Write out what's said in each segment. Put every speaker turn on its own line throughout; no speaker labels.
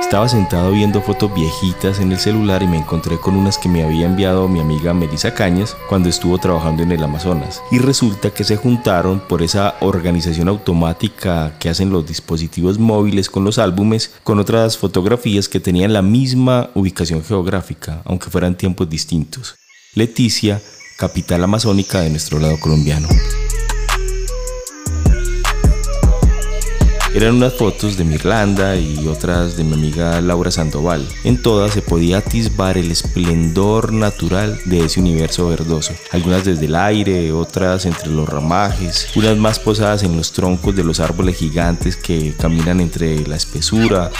Estaba sentado viendo fotos viejitas en el celular y me encontré con unas que me había enviado mi amiga Melissa Cañas cuando estuvo trabajando en el Amazonas. Y resulta que se juntaron por esa organización automática que hacen los dispositivos móviles con los álbumes con otras fotografías que tenían la misma ubicación geográfica, aunque fueran tiempos distintos. Leticia, capital amazónica de nuestro lado colombiano. Eran unas fotos de mi Irlanda y otras de mi amiga Laura Sandoval. En todas se podía atisbar el esplendor natural de ese universo verdoso. Algunas desde el aire, otras entre los ramajes, unas más posadas en los troncos de los árboles gigantes que caminan entre la espesura,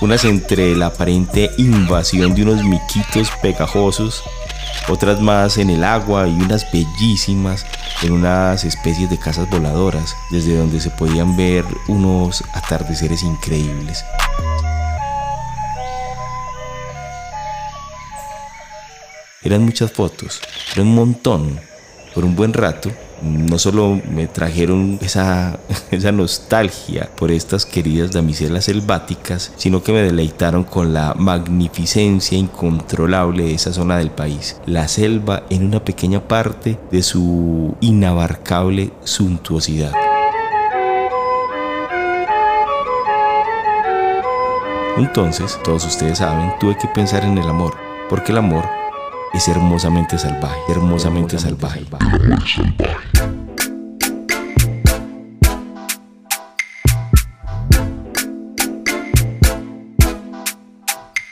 unas entre la aparente invasión de unos miquitos pegajosos, otras más en el agua y unas bellísimas en unas especies de casas voladoras, desde donde se podían ver unos atardeceres increíbles. Eran muchas fotos, eran un montón, por un buen rato, no solo me trajeron esa, esa nostalgia por estas queridas damiselas selváticas, sino que me deleitaron con la magnificencia incontrolable de esa zona del país. La selva en una pequeña parte de su inabarcable suntuosidad. Entonces, todos ustedes saben, tuve que pensar en el amor, porque el amor es hermosamente salvaje, hermosamente, salvaje.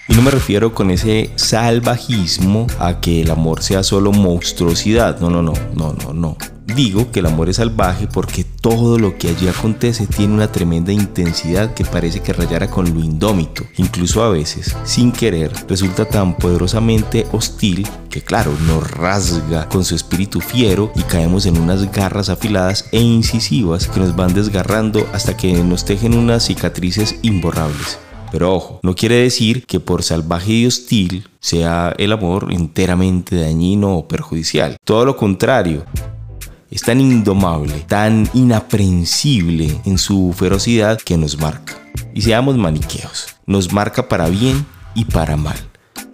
Y no me refiero con ese salvajismo a que el amor sea solo monstruosidad. No, no, no, no, no, no. Digo que el amor es salvaje porque todo lo que allí acontece tiene una tremenda intensidad que parece que rayara con lo indómito. Incluso a veces, sin querer, resulta tan poderosamente hostil que claro, nos rasga con su espíritu fiero y caemos en unas garras afiladas e incisivas que nos van desgarrando hasta que nos tejen unas cicatrices imborrables. Pero ojo, no quiere decir que por salvaje y hostil sea el amor enteramente dañino o perjudicial. Todo lo contrario, es tan indomable, tan inaprensible en su ferocidad que nos marca. Y seamos maniqueos, nos marca para bien y para mal.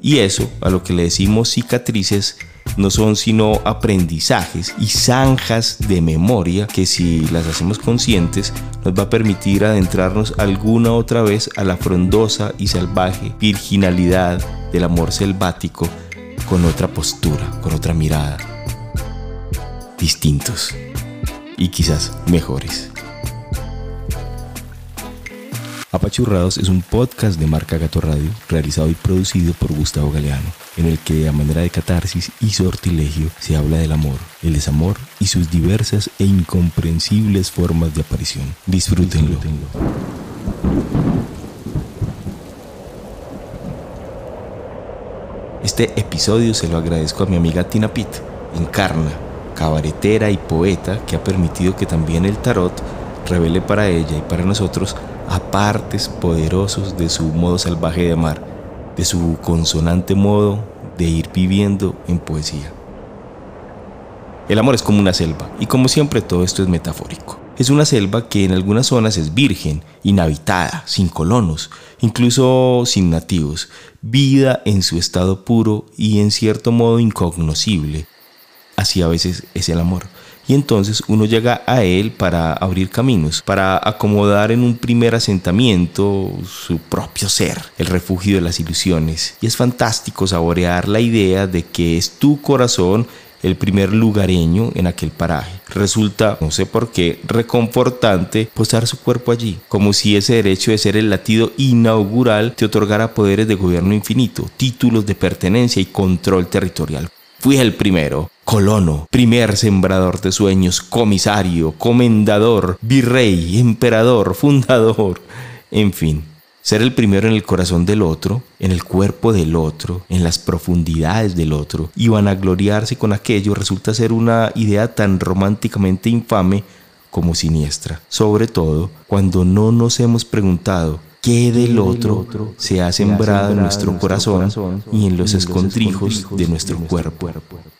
Y eso, a lo que le decimos cicatrices, no son sino aprendizajes y zanjas de memoria que si las hacemos conscientes nos va a permitir adentrarnos alguna otra vez a la frondosa y salvaje virginalidad del amor selvático con otra postura, con otra mirada distintos y quizás mejores. Apachurrados es un podcast de marca Gato Radio realizado y producido por Gustavo Galeano, en el que a manera de catarsis y sortilegio se habla del amor, el desamor y sus diversas e incomprensibles formas de aparición. Disfrútenlo. Este episodio se lo agradezco a mi amiga Tina Pitt, Encarna, cabaretera y poeta que ha permitido que también el tarot revele para ella y para nosotros apartes poderosos de su modo salvaje de amar, de su consonante modo de ir viviendo en poesía. El amor es como una selva y como siempre todo esto es metafórico. Es una selva que en algunas zonas es virgen, inhabitada, sin colonos, incluso sin nativos, vida en su estado puro y en cierto modo incognoscible, así a veces es el amor. Y entonces uno llega a él para abrir caminos, para acomodar en un primer asentamiento su propio ser, el refugio de las ilusiones. Y es fantástico saborear la idea de que es tu corazón el primer lugareño en aquel paraje. Resulta, no sé por qué, reconfortante posar su cuerpo allí, como si ese derecho de ser el latido inaugural te otorgara poderes de gobierno infinito, títulos de pertenencia y control territorial. Fui el primero, colono, primer sembrador de sueños, comisario, comendador, virrey, emperador, fundador, en fin. Ser el primero en el corazón del otro, en el cuerpo del otro, en las profundidades del otro, y vanagloriarse con aquello resulta ser una idea tan románticamente infame como siniestra, sobre todo cuando no nos hemos preguntado qué del otro se ha sembrado en nuestro corazón y en los escondrijos de nuestro cuerpo,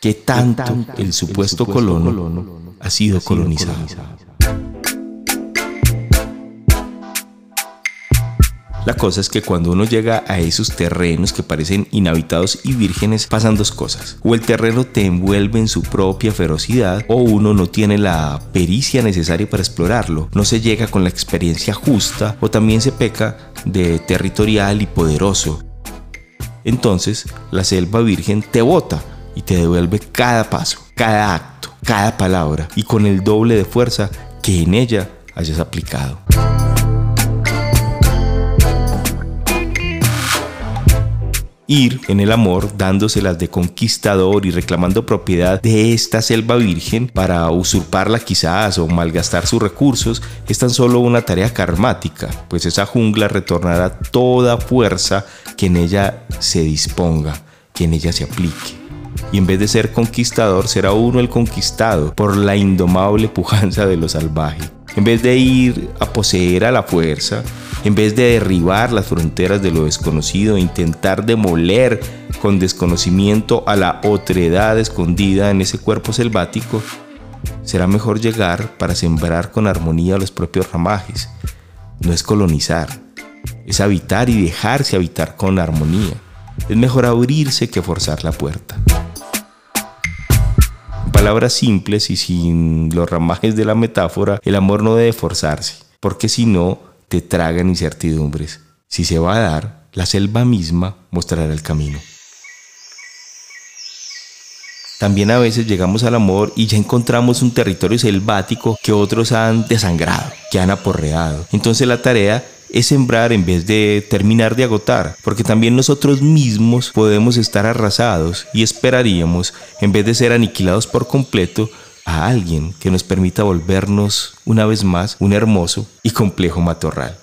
qué tanto el supuesto colono ha sido colonizado. La cosa es que cuando uno llega a esos terrenos que parecen inhabitados y vírgenes, pasan dos cosas. O el terreno te envuelve en su propia ferocidad, o uno no tiene la pericia necesaria para explorarlo. No se llega con la experiencia justa, o también se peca de territorial y poderoso. Entonces, la selva virgen te bota y te devuelve cada paso, cada acto, cada palabra, y con el doble de fuerza que en ella hayas aplicado. Ir en el amor dándoselas de conquistador y reclamando propiedad de esta selva virgen para usurparla quizás o malgastar sus recursos es tan solo una tarea karmática, pues esa jungla retornará toda fuerza que en ella se disponga, que en ella se aplique. Y en vez de ser conquistador, será uno el conquistado por la indomable pujanza de lo salvaje. En vez de ir a poseer a la fuerza, en vez de derribar las fronteras de lo desconocido e intentar demoler con desconocimiento a la otredad escondida en ese cuerpo selvático, será mejor llegar para sembrar con armonía los propios ramajes. No es colonizar, es habitar y dejarse habitar con armonía. Es mejor abrirse que forzar la puerta. En palabras simples y sin los ramajes de la metáfora, el amor no debe forzarse, porque si no, te tragan incertidumbres. Si se va a dar, la selva misma mostrará el camino. También a veces llegamos al amor y ya encontramos un territorio selvático que otros han desangrado, que han aporreado. Entonces la tarea es sembrar en vez de terminar de agotar, porque también nosotros mismos podemos estar arrasados y esperaríamos, en vez de ser aniquilados por completo, a alguien que nos permita volvernos una vez más un hermoso y complejo matorral.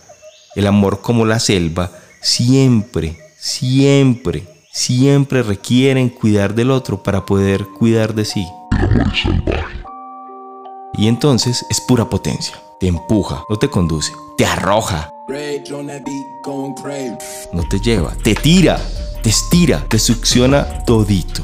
El amor como la selva siempre, siempre, siempre requieren cuidar del otro para poder cuidar de sí. Y entonces es pura potencia. Te empuja, no te conduce, te arroja. No te lleva, te tira, te estira, te succiona todito.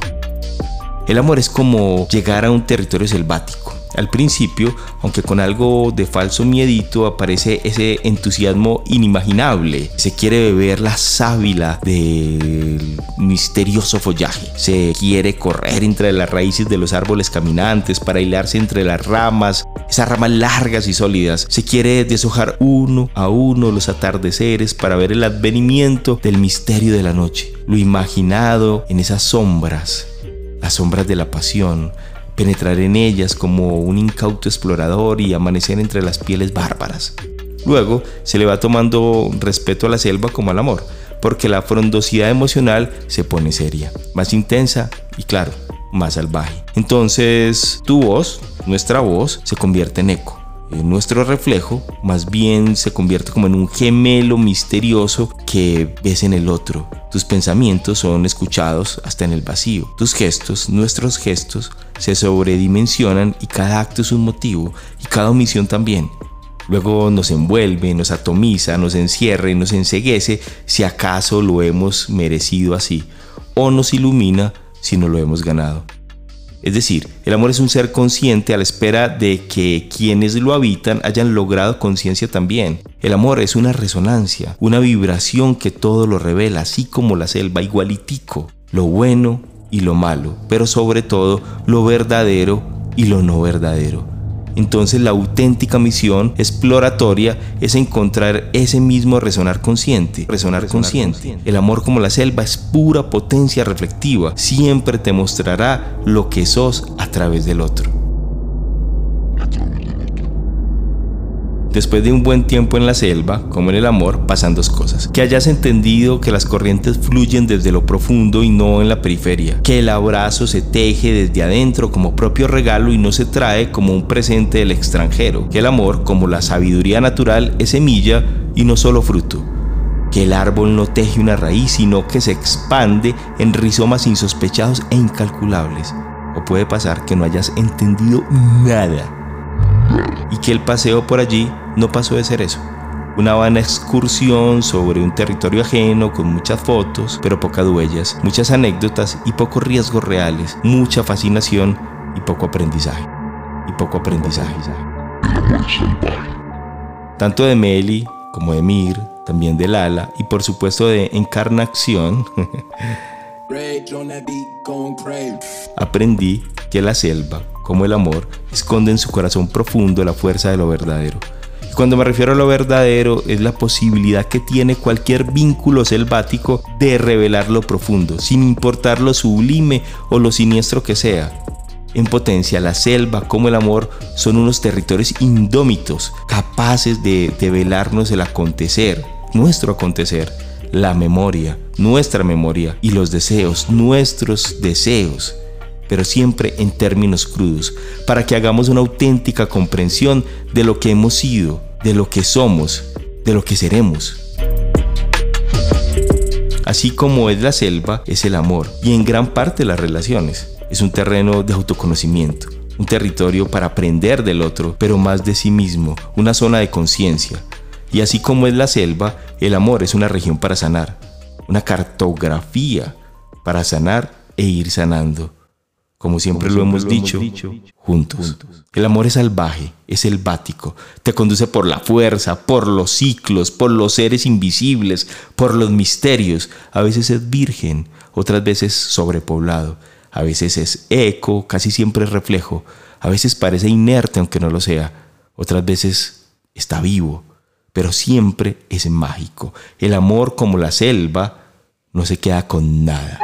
El amor es como llegar a un territorio selvático. Al principio, aunque con algo de falso miedito, aparece ese entusiasmo inimaginable. Se quiere beber la sábila del misterioso follaje. Se quiere correr entre las raíces de los árboles caminantes para hilarse entre las ramas, esas ramas largas y sólidas. Se quiere deshojar uno a uno los atardeceres para ver el advenimiento del misterio de la noche. Lo imaginado en esas sombras las sombras de la pasión, penetrar en ellas como un incauto explorador y amanecer entre las pieles bárbaras. Luego se le va tomando respeto a la selva como al amor, porque la frondosidad emocional se pone seria, más intensa y claro, más salvaje. Entonces tu voz, nuestra voz, se convierte en eco nuestro reflejo más bien se convierte como en un gemelo misterioso que ves en el otro. Tus pensamientos son escuchados hasta en el vacío. Tus gestos, nuestros gestos, se sobredimensionan y cada acto es un motivo y cada omisión también. Luego nos envuelve, nos atomiza, nos encierra y nos enseguece si acaso lo hemos merecido así, o nos ilumina si no lo hemos ganado. Es decir, el amor es un ser consciente a la espera de que quienes lo habitan hayan logrado conciencia también. El amor es una resonancia, una vibración que todo lo revela, así como la selva, igualitico, lo bueno y lo malo, pero sobre todo lo verdadero y lo no verdadero. Entonces la auténtica misión exploratoria es encontrar ese mismo resonar consciente, resonar, consciente. El amor como la selva es pura potencia reflectiva, siempre te mostrará lo que sos a través del otro. Después de un buen tiempo en la selva, como en el amor, pasan dos cosas. Que hayas entendido que las corrientes fluyen desde lo profundo y no en la periferia. Que el abrazo se teje desde adentro como propio regalo y no se trae como un presente del extranjero. Que el amor, como la sabiduría natural, es semilla y no solo fruto. Que el árbol no teje una raíz, sino que se expande en rizomas insospechados e incalculables. O puede pasar que no hayas entendido nada y que el paseo por allí no pasó de ser eso, Una vana excursión sobre un territorio ajeno con muchas fotos, pero pocas huellas, muchas anécdotas y pocos riesgos reales, mucha fascinación y poco aprendizaje. Y poco aprendizaje. Tanto de Meli como de Mir, también de Lala y por supuesto de Encarnación. Aprendí que la selva, como el amor, esconde en su corazón profundo la fuerza de lo verdadero. Cuando me refiero a lo verdadero, es la posibilidad que tiene cualquier vínculo selvático de revelar lo profundo, sin importar lo sublime o lo siniestro que sea. En potencia, la selva como el amor son unos territorios indómitos, capaces de develarnos el acontecer, nuestro acontecer, la memoria, nuestra memoria y los deseos, nuestros deseos, pero siempre en términos crudos, para que hagamos una auténtica comprensión de lo que hemos sido, de lo que somos, de lo que seremos. Así como es la selva, es el amor y en gran parte las relaciones. Es un terreno de autoconocimiento, un territorio para aprender del otro, pero más de sí mismo, una zona de conciencia. Y así como es la selva, el amor es una región para sanar, una cartografía para sanar e ir sanando. Como siempre, lo, hemos, dicho, juntos. El amor es salvaje, es selvático, te conduce por la fuerza, por los ciclos, por los seres invisibles, por los misterios. A veces es virgen, otras veces sobrepoblado a veces es eco, casi siempre es reflejo, a veces parece inerte aunque no lo sea, otras veces está vivo, pero siempre es mágico. El amor como la selva no se queda con nada.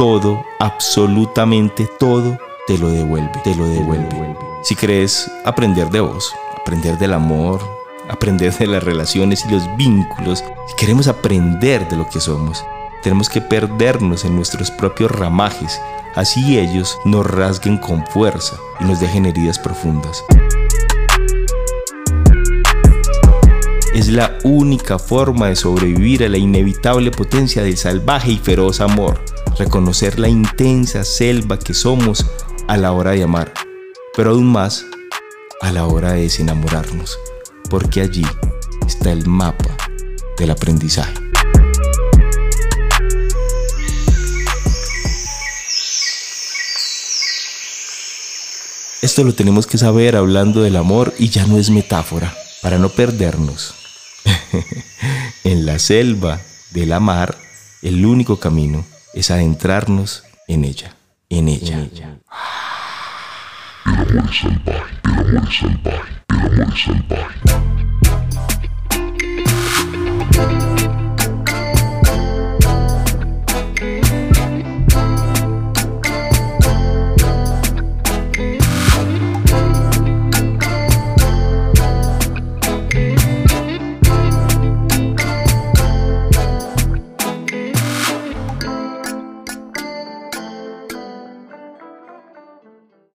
Todo, absolutamente todo, te lo devuelve, te lo devuelve. Si crees aprender de vos, aprender del amor, aprender de las relaciones y los vínculos, si queremos aprender de lo que somos, tenemos que perdernos en nuestros propios ramajes, así ellos nos rasguen con fuerza y nos dejen heridas profundas. Es la única forma de sobrevivir a la inevitable potencia del salvaje y feroz amor, reconocer la intensa selva que somos a la hora de amar, pero aún más a la hora de desenamorarnos, porque allí está el mapa del aprendizaje. Esto lo tenemos que saber hablando del amor y ya no es metáfora, para no perdernos. en la selva de la mar, el único camino es adentrarnos en ella, en ella. En ella.